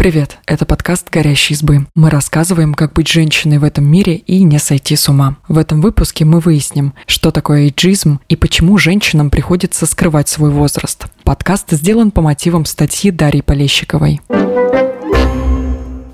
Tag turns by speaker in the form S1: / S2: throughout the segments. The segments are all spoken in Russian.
S1: Привет, это подкаст «Горящие избы». Мы рассказываем, как быть женщиной в этом мире и не сойти с ума. В этом выпуске мы выясним, что такое эйджизм и почему женщинам приходится скрывать свой возраст. Подкаст сделан по мотивам статьи Дарьи Полещиковой.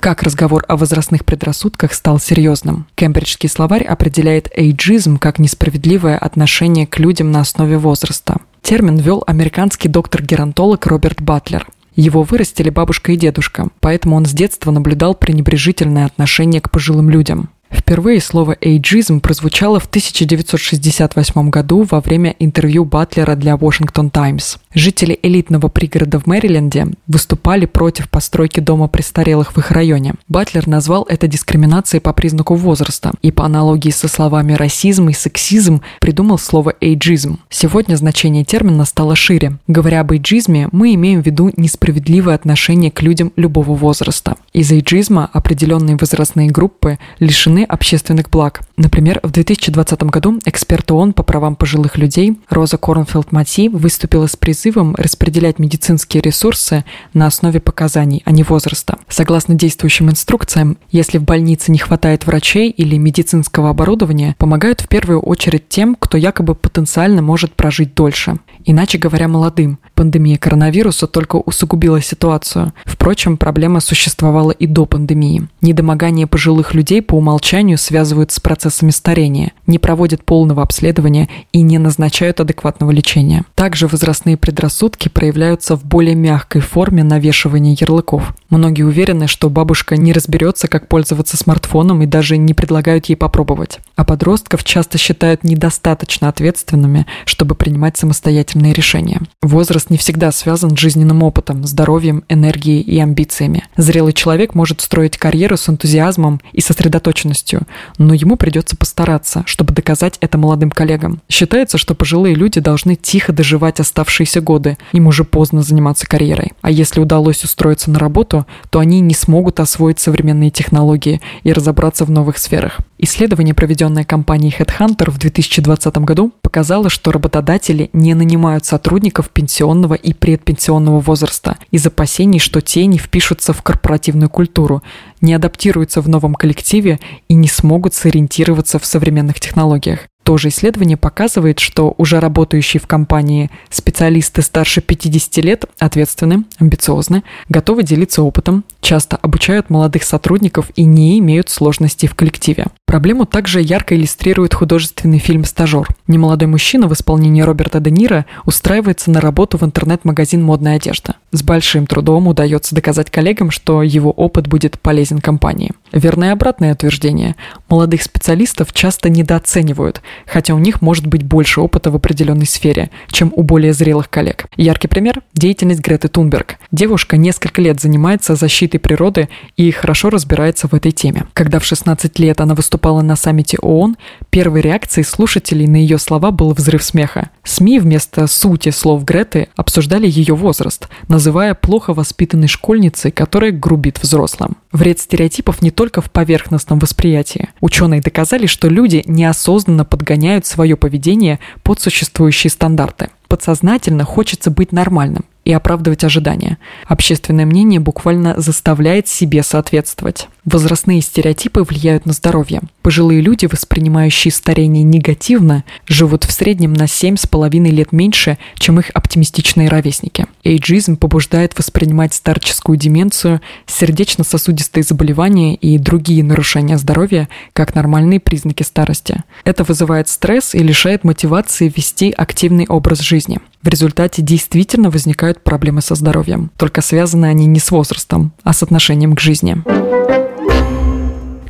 S1: Как разговор о возрастных предрассудках стал серьезным? Кембриджский словарь определяет эйджизм как несправедливое отношение к людям на основе возраста. Термин ввел американский доктор-геронтолог Роберт Батлер. Его вырастили бабушка и дедушка, поэтому он с детства наблюдал пренебрежительное отношение к пожилым людям. Впервые слово «эйджизм» прозвучало в 1968 году во время интервью Батлера для Washington Times. Жители элитного пригорода в Мэриленде выступали против постройки дома престарелых в их районе. Батлер назвал это дискриминацией по признаку возраста и по аналогии со словами «расизм» и «сексизм» придумал слово «эйджизм». Сегодня значение термина стало шире. Говоря об эйджизме, мы имеем в виду несправедливое отношение к людям любого возраста. Из эйджизма определенные возрастные группы лишены лишены общественных благ. Например, в 2020 году эксперт ООН по правам пожилых людей Роза Корнфилд-Мати выступила с призывом распределять медицинские ресурсы на основе показаний, а не возраста. Согласно действующим инструкциям, если в больнице не хватает врачей или медицинского оборудования, помогают в первую очередь тем, кто якобы потенциально может прожить дольше. Иначе говоря, молодым. Пандемия коронавируса только усугубила ситуацию. Впрочем, проблема существовала и до пандемии. Недомогание пожилых людей по умолчанию связывают с процессами старения, не проводят полного обследования и не назначают адекватного лечения. Также возрастные предрассудки проявляются в более мягкой форме навешивания ярлыков. Многие уверены, что бабушка не разберется, как пользоваться смартфоном и даже не предлагают ей попробовать. А подростков часто считают недостаточно ответственными, чтобы принимать самостоятельные решения. Возраст не всегда связан с жизненным опытом, здоровьем, энергией и амбициями. Зрелый человек может строить карьеру с энтузиазмом и сосредоточенностью, но ему придется постараться, чтобы доказать это молодым коллегам. Считается, что пожилые люди должны тихо доживать оставшиеся годы, им уже поздно заниматься карьерой. А если удалось устроиться на работу, то они не смогут освоить современные технологии и разобраться в новых сферах. Исследование, проведенное компанией Headhunter в 2020 году, показало, что работодатели не нанимают сотрудников пенсионного и предпенсионного возраста из опасений, что те не впишутся в корпоративную культуру, не адаптируются в новом коллективе и не смогут сориентироваться в современных технологиях. Тоже исследование показывает, что уже работающие в компании специалисты старше 50 лет ответственны, амбициозны, готовы делиться опытом, часто обучают молодых сотрудников и не имеют сложностей в коллективе. Проблему также ярко иллюстрирует художественный фильм «Стажер». Немолодой мужчина в исполнении Роберта Де Ниро устраивается на работу в интернет-магазин модной одежды. С большим трудом удается доказать коллегам, что его опыт будет полезен компании. Верное обратное утверждение. Молодых специалистов часто недооценивают, хотя у них может быть больше опыта в определенной сфере, чем у более зрелых коллег. Яркий пример – деятельность Греты Тунберг. Девушка несколько лет занимается защитой природы и хорошо разбирается в этой теме. Когда в 16 лет она выступала на саммите ООН, первой реакцией слушателей на ее слова был взрыв смеха. СМИ вместо сути слов Греты обсуждали ее возраст, называя плохо воспитанной школьницей, которая грубит взрослым. Вред стереотипов не только в поверхностном восприятии. Ученые доказали, что люди неосознанно подгоняют свое поведение под существующие стандарты. Подсознательно хочется быть нормальным и оправдывать ожидания. Общественное мнение буквально заставляет себе соответствовать. Возрастные стереотипы влияют на здоровье. Пожилые люди, воспринимающие старение негативно, живут в среднем на 7,5 лет меньше, чем их оптимистичные ровесники. Эйджизм побуждает воспринимать старческую деменцию, сердечно-сосудистые заболевания и другие нарушения здоровья как нормальные признаки старости. Это вызывает стресс и лишает мотивации вести активный образ жизни. В результате действительно возникают проблемы со здоровьем. Только связаны они не с возрастом, а с отношением к жизни.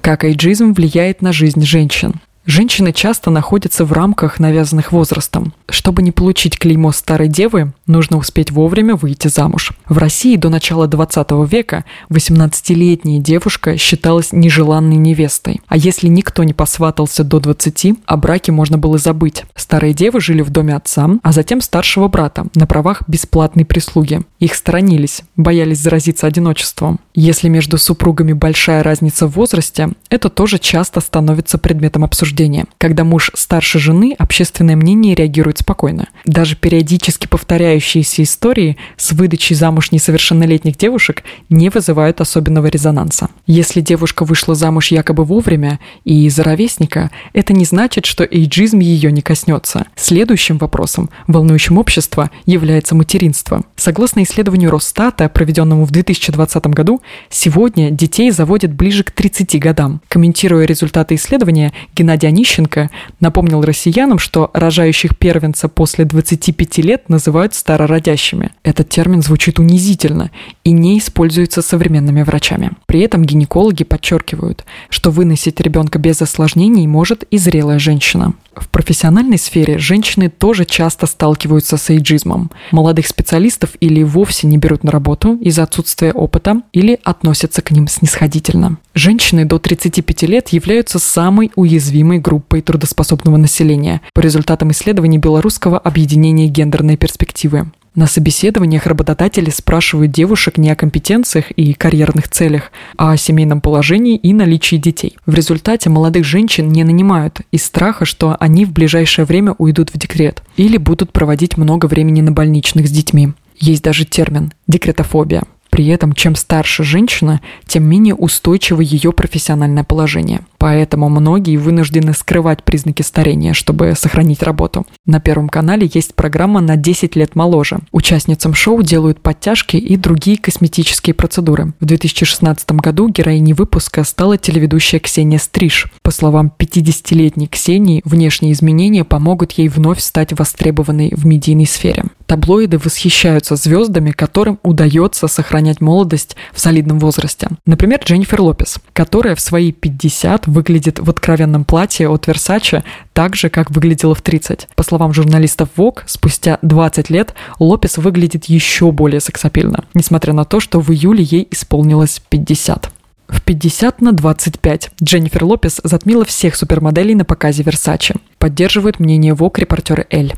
S1: Как эйджизм влияет на жизнь женщин? Женщины часто находятся в рамках, навязанных возрастом. Чтобы не получить клеймо старой девы, нужно успеть вовремя выйти замуж. В России до начала 20 века 18-летняя девушка считалась нежеланной невестой. А если никто не посватался до 20, о браке можно было забыть. Старые девы жили в доме отца, а затем старшего брата на правах бесплатной прислуги. Их сторонились, боялись заразиться одиночеством. Если между супругами большая разница в возрасте, это тоже часто становится предметом обсуждения. Когда муж старше жены, общественное мнение реагирует спокойно. Даже периодически повторяющиеся истории с выдачей замуж несовершеннолетних девушек не вызывают особенного резонанса. Если девушка вышла замуж якобы вовремя и из-за ровесника, это не значит, что эйджизм ее не коснется. Следующим вопросом, волнующим общество, является материнство. Согласно исследованию Росстата, проведенному в 2020 году, сегодня детей заводят ближе к 30 годам. Комментируя результаты исследования, Геннадий Онищенко напомнил россиянам, что рожающих первенца после 25 лет называют старородящими. Этот термин звучит унизительно и не используется современными врачами. При этом гинекологи подчеркивают, что выносить ребенка без осложнений может и зрелая женщина. В профессиональной сфере женщины тоже часто сталкиваются с эйджизмом. Молодых специалистов или вовсе не берут на работу из-за отсутствия опыта или относятся к ним снисходительно. Женщины до 35 лет являются самой уязвимой группой трудоспособного населения по результатам исследований Белорусского объединения гендерной перспективы. На собеседованиях работодатели спрашивают девушек не о компетенциях и карьерных целях, а о семейном положении и наличии детей. В результате молодых женщин не нанимают из страха, что они в ближайшее время уйдут в декрет или будут проводить много времени на больничных с детьми. Есть даже термин – декретофобия – при этом, чем старше женщина, тем менее устойчиво ее профессиональное положение. Поэтому многие вынуждены скрывать признаки старения, чтобы сохранить работу. На Первом канале есть программа на 10 лет моложе. Участницам шоу делают подтяжки и другие косметические процедуры. В 2016 году героиней выпуска стала телеведущая Ксения Стриж. По словам 50-летней Ксении, внешние изменения помогут ей вновь стать востребованной в медийной сфере. Таблоиды восхищаются звездами, которым удается сохранять молодость в солидном возрасте. Например, Дженнифер Лопес, которая в свои 50 выглядит в откровенном платье от Versace так же, как выглядела в 30. По словам журналистов Vogue, спустя 20 лет Лопес выглядит еще более сексапильно, несмотря на то, что в июле ей исполнилось 50. В 50 на 25 Дженнифер Лопес затмила всех супермоделей на показе Versace. Поддерживает мнение Vogue репортеры Эль.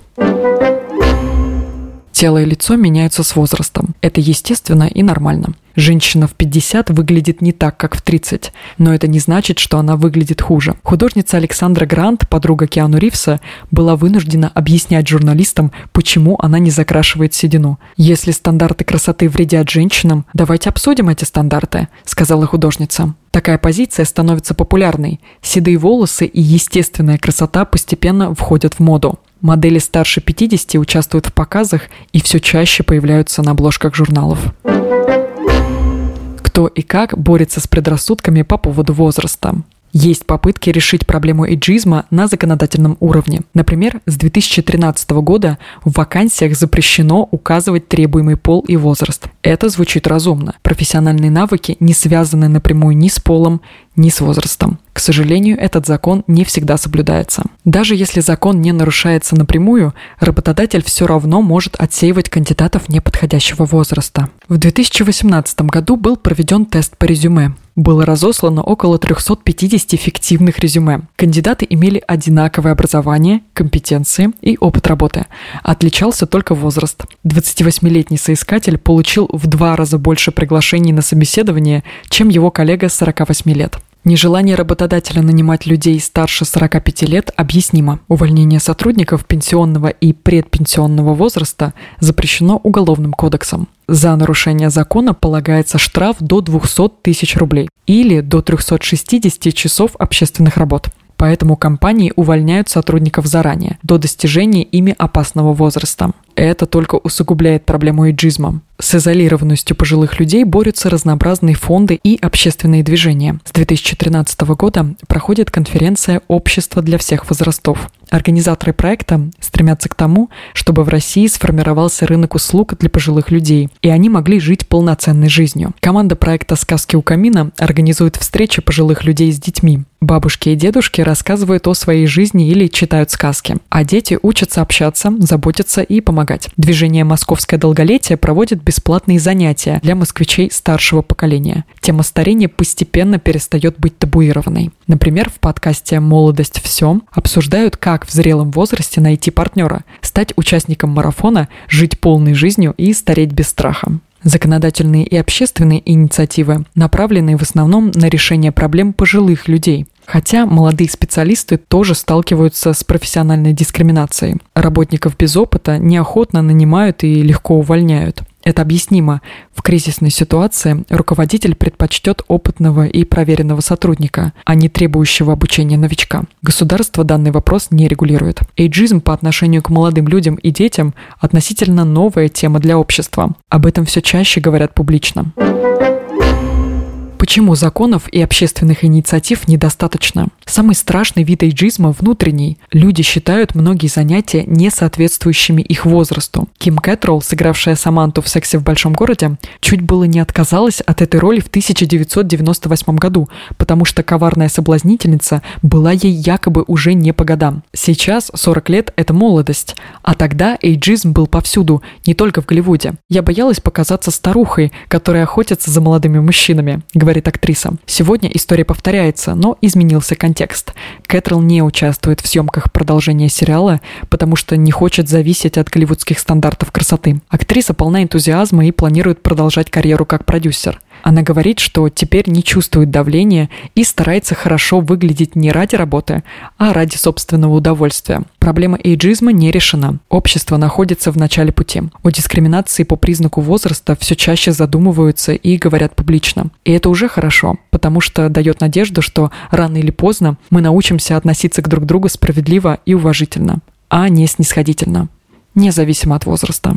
S1: Тело и лицо меняются с возрастом. Это естественно и нормально. Женщина в 50 выглядит не так, как в 30, но это не значит, что она выглядит хуже. Художница Александра Грант, подруга Киану Ривса, была вынуждена объяснять журналистам, почему она не закрашивает седину. «Если стандарты красоты вредят женщинам, давайте обсудим эти стандарты», — сказала художница. Такая позиция становится популярной. Седые волосы и естественная красота постепенно входят в моду. Модели старше 50 участвуют в показах и все чаще появляются на обложках журналов. Кто и как борется с предрассудками по поводу возраста? Есть попытки решить проблему эйджизма на законодательном уровне. Например, с 2013 года в вакансиях запрещено указывать требуемый пол и возраст. Это звучит разумно. Профессиональные навыки не связаны напрямую ни с полом, ни с возрастом. К сожалению, этот закон не всегда соблюдается. Даже если закон не нарушается напрямую, работодатель все равно может отсеивать кандидатов неподходящего возраста. В 2018 году был проведен тест по резюме было разослано около 350 фиктивных резюме. Кандидаты имели одинаковое образование, компетенции и опыт работы. Отличался только возраст. 28-летний соискатель получил в два раза больше приглашений на собеседование, чем его коллега 48 лет. Нежелание работодателя нанимать людей старше 45 лет объяснимо. Увольнение сотрудников пенсионного и предпенсионного возраста запрещено Уголовным кодексом. За нарушение закона полагается штраф до 200 тысяч рублей или до 360 часов общественных работ. Поэтому компании увольняют сотрудников заранее, до достижения ими опасного возраста. Это только усугубляет проблему эйджизма. С изолированностью пожилых людей борются разнообразные фонды и общественные движения. С 2013 года проходит конференция «Общество для всех возрастов». Организаторы проекта стремятся к тому, чтобы в России сформировался рынок услуг для пожилых людей, и они могли жить полноценной жизнью. Команда проекта «Сказки у камина» организует встречи пожилых людей с детьми. Бабушки и дедушки рассказывают о своей жизни или читают сказки, а дети учатся общаться, заботиться и помогать. Движение «Московское долголетие» проводит бесплатные занятия для москвичей старшего поколения. Тема старения постепенно перестает быть табуированной. Например, в подкасте «Молодость. Все» обсуждают, как в зрелом возрасте найти партнера, стать участником марафона, жить полной жизнью и стареть без страха. Законодательные и общественные инициативы направлены в основном на решение проблем пожилых людей. Хотя молодые специалисты тоже сталкиваются с профессиональной дискриминацией. Работников без опыта неохотно нанимают и легко увольняют. Это объяснимо. В кризисной ситуации руководитель предпочтет опытного и проверенного сотрудника, а не требующего обучения новичка. Государство данный вопрос не регулирует. Эйджизм по отношению к молодым людям и детям относительно новая тема для общества. Об этом все чаще говорят публично. Почему законов и общественных инициатив недостаточно? Самый страшный вид эйджизма – внутренний. Люди считают многие занятия не соответствующими их возрасту. Ким Кэтролл, сыгравшая Саманту в «Сексе в большом городе», чуть было не отказалась от этой роли в 1998 году, потому что коварная соблазнительница была ей якобы уже не по годам. Сейчас 40 лет – это молодость, а тогда эйджизм был повсюду, не только в Голливуде. Я боялась показаться старухой, которая охотится за молодыми мужчинами, говорит актриса. Сегодня история повторяется, но изменился контекст. Кэтрол не участвует в съемках продолжения сериала, потому что не хочет зависеть от голливудских стандартов красоты. Актриса полна энтузиазма и планирует продолжать карьеру как продюсер. Она говорит, что теперь не чувствует давления и старается хорошо выглядеть не ради работы, а ради собственного удовольствия. Проблема эйджизма не решена. Общество находится в начале пути. О дискриминации по признаку возраста все чаще задумываются и говорят публично. И это уже хорошо, потому что дает надежду, что рано или поздно мы научимся относиться к друг другу справедливо и уважительно, а не снисходительно, независимо от возраста.